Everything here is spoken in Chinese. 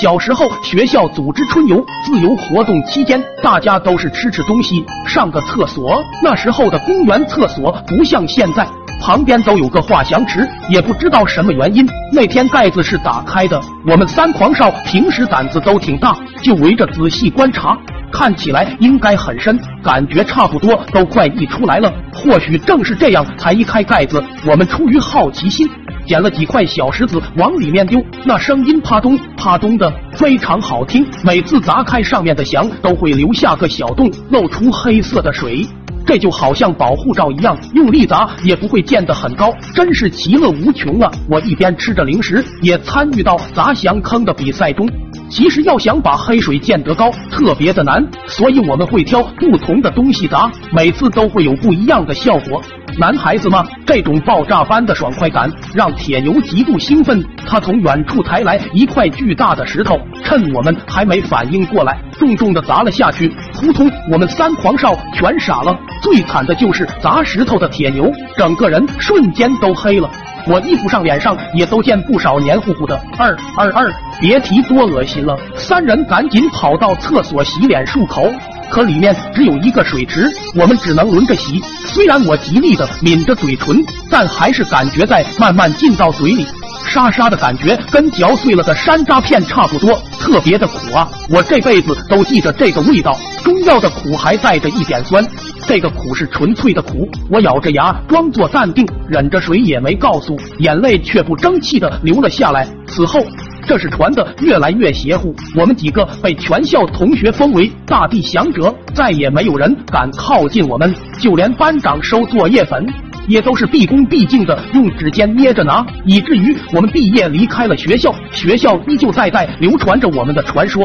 小时候学校组织春游自由活动期间，大家都是吃吃东西，上个厕所。那时候的公园厕所不像现在，旁边都有个滑翔池，也不知道什么原因，那天盖子是打开的。我们三狂少平时胆子都挺大，就围着仔细观察。看起来应该很深，感觉差不多都快溢出来了。或许正是这样，才一开盖子，我们出于好奇心，捡了几块小石子往里面丢，那声音啪咚啪咚的，非常好听。每次砸开上面的墙，都会留下个小洞，露出黑色的水，这就好像保护罩一样，用力砸也不会溅得很高，真是其乐无穷啊！我一边吃着零食，也参与到砸翔坑的比赛中。其实要想把黑水溅得高，特别的难，所以我们会挑不同的东西砸，每次都会有不一样的效果。男孩子嘛，这种爆炸般的爽快感让铁牛极度兴奋。他从远处抬来一块巨大的石头，趁我们还没反应过来，重重的砸了下去。扑通，我们三狂少全傻了。最惨的就是砸石头的铁牛，整个人瞬间都黑了。我衣服上、脸上也都见不少黏糊糊的。二二二，别提多恶心了！三人赶紧跑到厕所洗脸漱口，可里面只有一个水池，我们只能轮着洗。虽然我极力的抿着嘴唇，但还是感觉在慢慢进到嘴里，沙沙的感觉跟嚼碎了的山楂片差不多，特别的苦啊！我这辈子都记着这个味道，中药的苦还带着一点酸。这个苦是纯粹的苦，我咬着牙装作淡定，忍着水也没告诉，眼泪却不争气的流了下来。此后，这是传的越来越邪乎，我们几个被全校同学封为大地降者，再也没有人敢靠近我们，就连班长收作业本也都是毕恭毕敬的用指尖捏着拿，以至于我们毕业离开了学校，学校依旧在代流传着我们的传说。